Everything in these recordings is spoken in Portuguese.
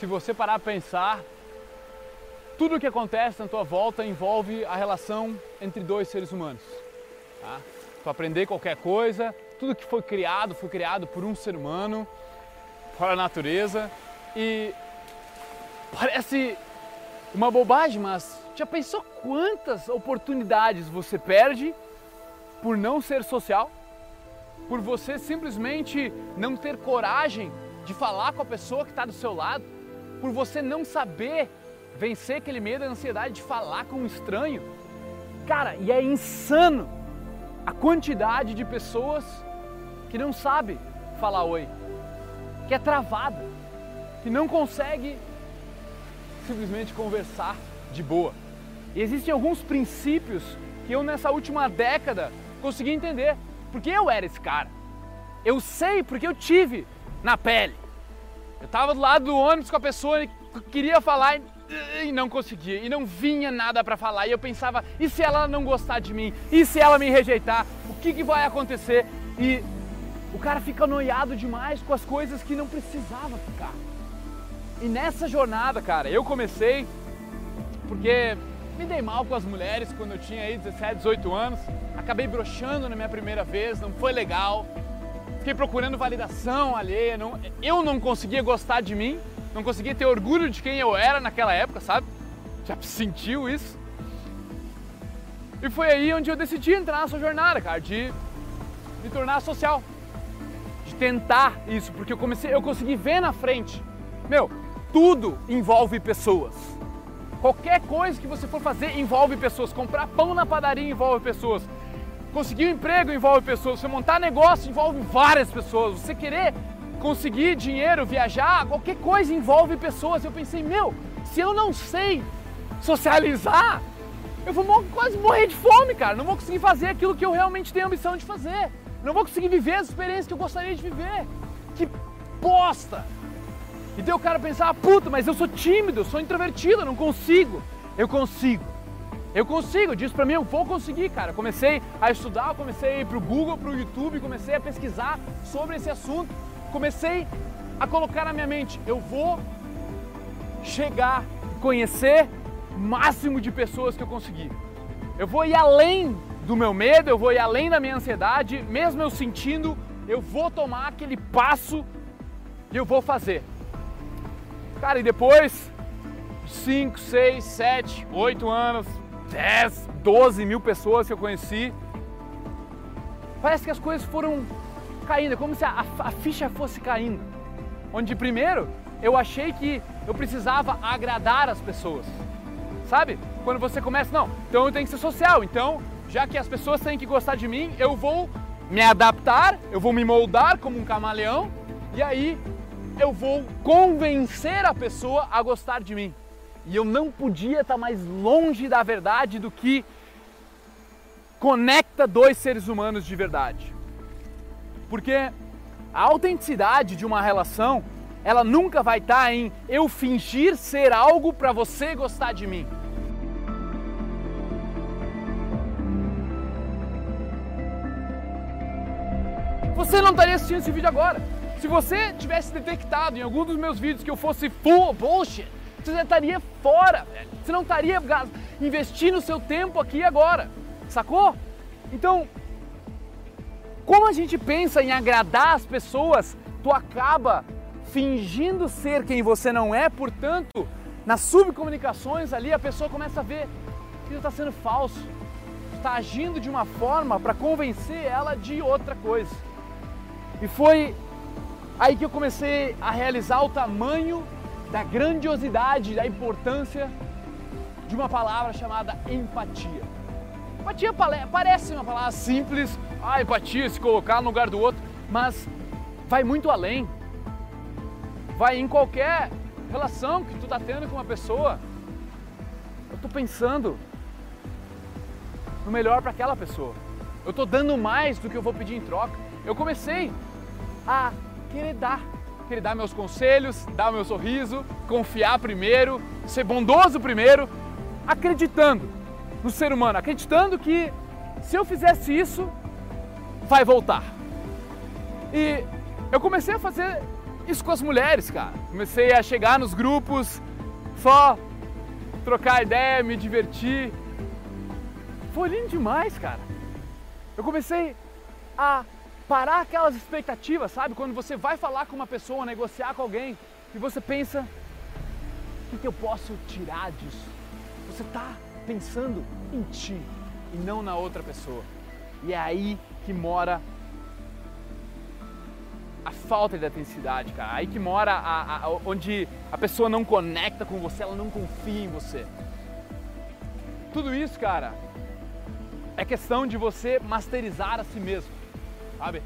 se você parar para pensar, tudo o que acontece na tua volta envolve a relação entre dois seres humanos. Tá? Tu aprender qualquer coisa, tudo que foi criado foi criado por um ser humano, fora a natureza. E parece uma bobagem, mas já pensou quantas oportunidades você perde por não ser social? Por você simplesmente não ter coragem de falar com a pessoa que está do seu lado? Por você não saber vencer aquele medo e ansiedade de falar com um estranho? Cara, e é insano a quantidade de pessoas que não sabe falar oi, que é travada, que não consegue simplesmente conversar de boa. E existem alguns princípios que eu nessa última década consegui entender, porque eu era esse cara. Eu sei porque eu tive na pele. Eu estava do lado do ônibus com a pessoa que queria falar e não conseguia, e não vinha nada para falar. E eu pensava, e se ela não gostar de mim? E se ela me rejeitar? O que, que vai acontecer? E o cara fica noiado demais com as coisas que não precisava ficar. E nessa jornada, cara, eu comecei porque me dei mal com as mulheres quando eu tinha aí 17, 18 anos. Acabei broxando na minha primeira vez, não foi legal. Fiquei procurando validação alheia. Não, eu não conseguia gostar de mim, não conseguia ter orgulho de quem eu era naquela época, sabe? Já sentiu isso? E foi aí onde eu decidi entrar nessa jornada, cara, de me tornar social tentar isso, porque eu comecei, eu consegui ver na frente. Meu, tudo envolve pessoas. Qualquer coisa que você for fazer envolve pessoas. Comprar pão na padaria envolve pessoas. Conseguir um emprego envolve pessoas. Você montar negócio envolve várias pessoas. Você querer conseguir dinheiro, viajar, qualquer coisa envolve pessoas. Eu pensei, meu, se eu não sei socializar, eu vou quase morrer de fome, cara. Não vou conseguir fazer aquilo que eu realmente tenho ambição de fazer. Não vou conseguir viver as experiências que eu gostaria de viver. Que bosta! E daí o cara pensar, ah, puta, mas eu sou tímido, eu sou introvertido, eu não consigo. Eu consigo. Eu consigo, diz pra mim, eu vou conseguir, cara. comecei a estudar, comecei a ir pro Google, pro YouTube, comecei a pesquisar sobre esse assunto. Comecei a colocar na minha mente, eu vou chegar, conhecer o máximo de pessoas que eu conseguir. Eu vou ir além do meu medo, eu vou ir além da minha ansiedade, mesmo eu sentindo, eu vou tomar aquele passo e eu vou fazer. Cara, e depois, 5, 6, 7, 8 anos, 10, 12 mil pessoas que eu conheci, parece que as coisas foram caindo, é como se a, a ficha fosse caindo. Onde primeiro eu achei que eu precisava agradar as pessoas. Sabe? Quando você começa, não, então eu tenho que ser social, então já que as pessoas têm que gostar de mim, eu vou me adaptar, eu vou me moldar como um camaleão e aí eu vou convencer a pessoa a gostar de mim. E eu não podia estar mais longe da verdade do que conecta dois seres humanos de verdade. Porque a autenticidade de uma relação, ela nunca vai estar em eu fingir ser algo para você gostar de mim. você não estaria assistindo esse vídeo agora. Se você tivesse detectado em algum dos meus vídeos que eu fosse full bullshit, você já estaria fora, velho. Você não estaria investindo seu tempo aqui agora, sacou? Então, como a gente pensa em agradar as pessoas, tu acaba fingindo ser quem você não é, portanto, nas subcomunicações ali a pessoa começa a ver que está sendo falso, está agindo de uma forma para convencer ela de outra coisa. E foi aí que eu comecei a realizar o tamanho da grandiosidade, da importância de uma palavra chamada empatia. Empatia parece uma palavra simples, ah, empatia, se colocar no lugar do outro, mas vai muito além. Vai em qualquer relação que tu está tendo com uma pessoa. Eu estou pensando no melhor para aquela pessoa. Eu estou dando mais do que eu vou pedir em troca. Eu comecei a querer dar, querer dar meus conselhos, dar meu sorriso, confiar primeiro, ser bondoso primeiro, acreditando no ser humano, acreditando que se eu fizesse isso, vai voltar. E eu comecei a fazer isso com as mulheres, cara. Comecei a chegar nos grupos, só trocar ideia, me divertir. Foi lindo demais, cara. Eu comecei a parar aquelas expectativas, sabe? Quando você vai falar com uma pessoa, negociar com alguém, e você pensa, o que eu posso tirar disso? Você está pensando em ti e não na outra pessoa. E é aí que mora a falta de autenticidade, cara. Aí que mora a, a, onde a pessoa não conecta com você, ela não confia em você. Tudo isso, cara, é questão de você masterizar a si mesmo, sabe?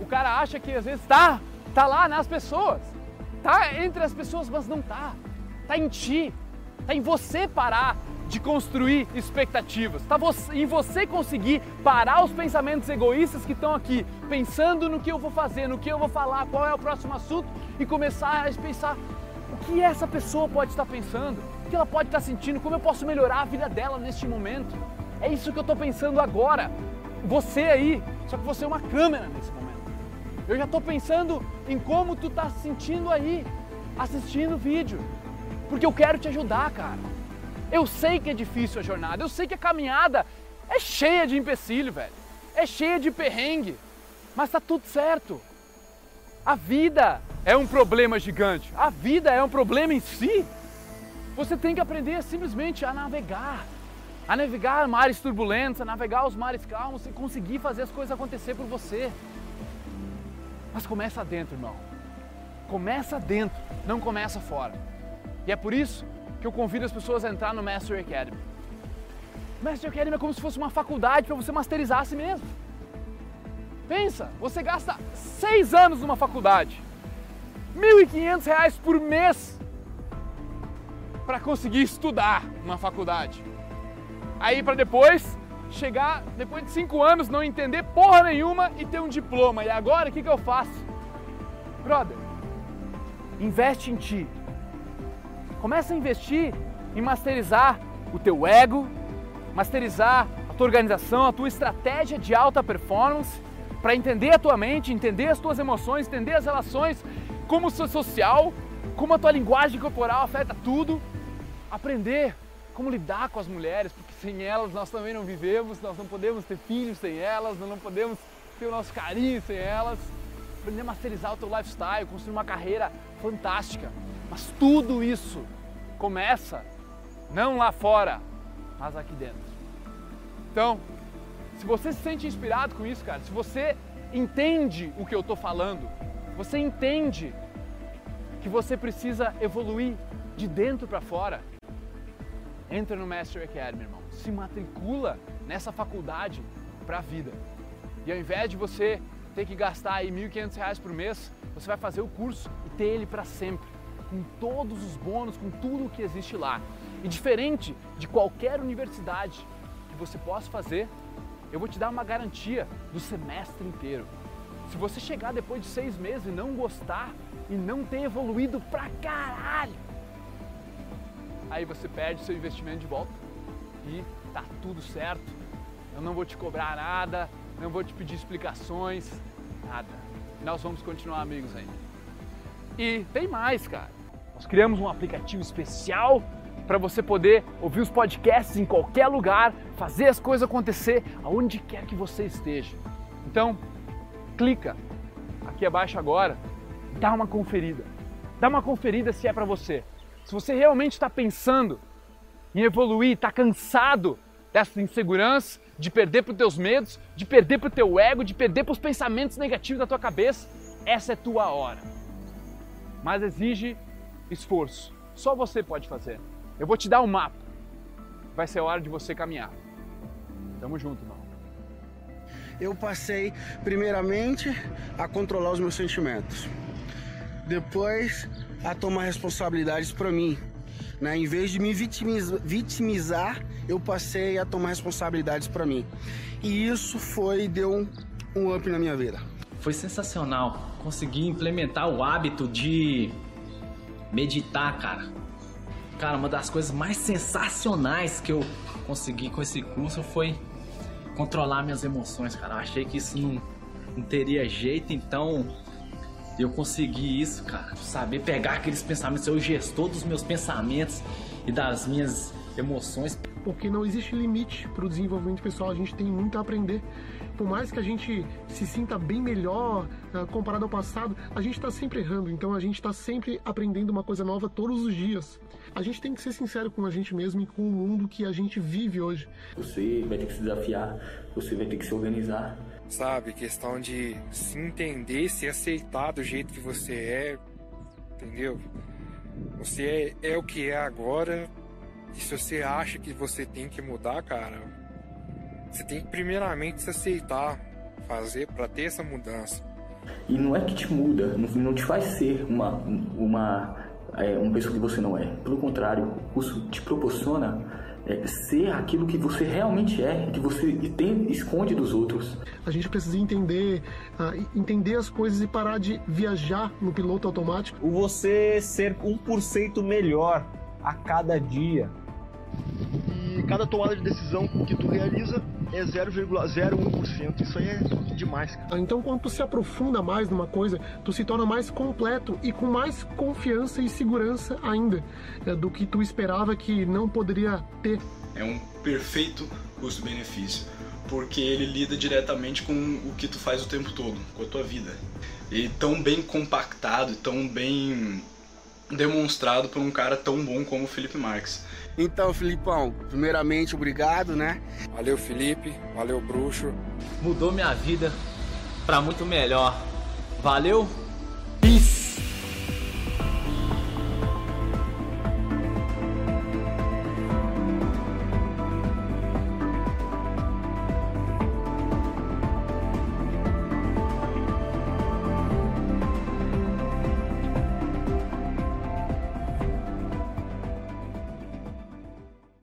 O cara acha que às vezes tá, tá lá nas pessoas, tá entre as pessoas, mas não tá. Tá em ti, tá em você parar de construir expectativas. Está em você conseguir parar os pensamentos egoístas que estão aqui, pensando no que eu vou fazer, no que eu vou falar, qual é o próximo assunto e começar a pensar o que essa pessoa pode estar pensando, o que ela pode estar sentindo, como eu posso melhorar a vida dela neste momento. É isso que eu estou pensando agora. Você aí, só que você é uma câmera nesse momento. Eu já estou pensando em como tu está se sentindo aí, assistindo o vídeo, porque eu quero te ajudar, cara. Eu sei que é difícil a jornada, eu sei que a caminhada é cheia de empecilho, velho. É cheia de perrengue, mas tá tudo certo. A vida é um problema gigante. A vida é um problema em si. Você tem que aprender simplesmente a navegar. A navegar mares turbulentos, a navegar os mares calmos e conseguir fazer as coisas acontecer por você. Mas começa dentro, irmão. Começa dentro, não começa fora. E é por isso que eu convido as pessoas a entrar no Master Academy. Master Academy é como se fosse uma faculdade para você masterizar a si mesmo. Pensa, você gasta seis anos numa faculdade, R$ 1.500 por mês para conseguir estudar numa faculdade. Aí para depois chegar, depois de cinco anos, não entender porra nenhuma e ter um diploma. E agora o que, que eu faço? Brother, investe em ti, Começa a investir em masterizar o teu ego, masterizar a tua organização, a tua estratégia de alta performance, para entender a tua mente, entender as tuas emoções, entender as relações, como o seu social, como a tua linguagem corporal afeta tudo, aprender como lidar com as mulheres, porque sem elas nós também não vivemos, nós não podemos ter filhos sem elas, nós não podemos ter o nosso carinho sem elas. Aprender a masterizar o teu lifestyle, construir uma carreira fantástica. Mas tudo isso começa não lá fora, mas aqui dentro. Então, se você se sente inspirado com isso, cara, se você entende o que eu estou falando, você entende que você precisa evoluir de dentro para fora, entra no Master Academy, irmão. Se matricula nessa faculdade para a vida. E ao invés de você ter que gastar aí R$ 1.500 por mês, você vai fazer o curso e ter ele para sempre com todos os bônus, com tudo o que existe lá. E diferente de qualquer universidade que você possa fazer, eu vou te dar uma garantia do semestre inteiro. Se você chegar depois de seis meses e não gostar e não ter evoluído pra caralho, aí você perde seu investimento de volta e tá tudo certo. Eu não vou te cobrar nada, não vou te pedir explicações, nada. Nós vamos continuar amigos ainda. E tem mais, cara. Nós criamos um aplicativo especial para você poder ouvir os podcasts em qualquer lugar, fazer as coisas acontecer aonde quer que você esteja. Então, clica aqui abaixo agora, dá uma conferida. Dá uma conferida se é para você. Se você realmente está pensando em evoluir, está cansado dessa insegurança, de perder para os teus medos, de perder para o teu ego, de perder para os pensamentos negativos da tua cabeça, essa é tua hora. Mas exige esforço. Só você pode fazer. Eu vou te dar um mapa. Vai ser hora de você caminhar. Tamo junto, irmão. Eu passei, primeiramente, a controlar os meus sentimentos. Depois, a tomar responsabilidades para mim. Né? Em vez de me vitimizar, eu passei a tomar responsabilidades para mim. E isso foi, deu um, um up na minha vida. Foi sensacional. Consegui implementar o hábito de meditar, cara. Cara, uma das coisas mais sensacionais que eu consegui com esse curso foi controlar minhas emoções, cara. Eu achei que isso não, não teria jeito, então eu consegui isso, cara. Saber pegar aqueles pensamentos, ser o gestor dos meus pensamentos e das minhas emoções. Porque não existe limite para o desenvolvimento pessoal, a gente tem muito a aprender. Por mais que a gente se sinta bem melhor uh, comparado ao passado, a gente está sempre errando, então a gente está sempre aprendendo uma coisa nova todos os dias. A gente tem que ser sincero com a gente mesmo e com o mundo que a gente vive hoje. Você vai ter que se desafiar, você vai ter que se organizar. Sabe, questão de se entender, se aceitar do jeito que você é, entendeu? Você é, é o que é agora, e se você acha que você tem que mudar, cara, você tem que primeiramente se aceitar, fazer para ter essa mudança. E não é que te muda, não te faz ser uma, uma, é, uma pessoa que você não é. Pelo contrário, o curso te proporciona é, ser aquilo que você realmente é, que você tem, esconde dos outros. A gente precisa entender, uh, entender as coisas e parar de viajar no piloto automático. O você ser 1% melhor a cada dia. E cada tomada de decisão que tu realiza é 0,01%. Isso aí é demais. Cara. Então, quando tu se aprofunda mais numa coisa, tu se torna mais completo e com mais confiança e segurança ainda é, do que tu esperava que não poderia ter. É um perfeito custo-benefício, porque ele lida diretamente com o que tu faz o tempo todo, com a tua vida. E tão bem compactado, tão bem demonstrado por um cara tão bom como o Felipe Marques. Então, Filipão, primeiramente, obrigado, né? Valeu, Felipe. Valeu, Bruxo. Mudou minha vida para muito melhor. Valeu!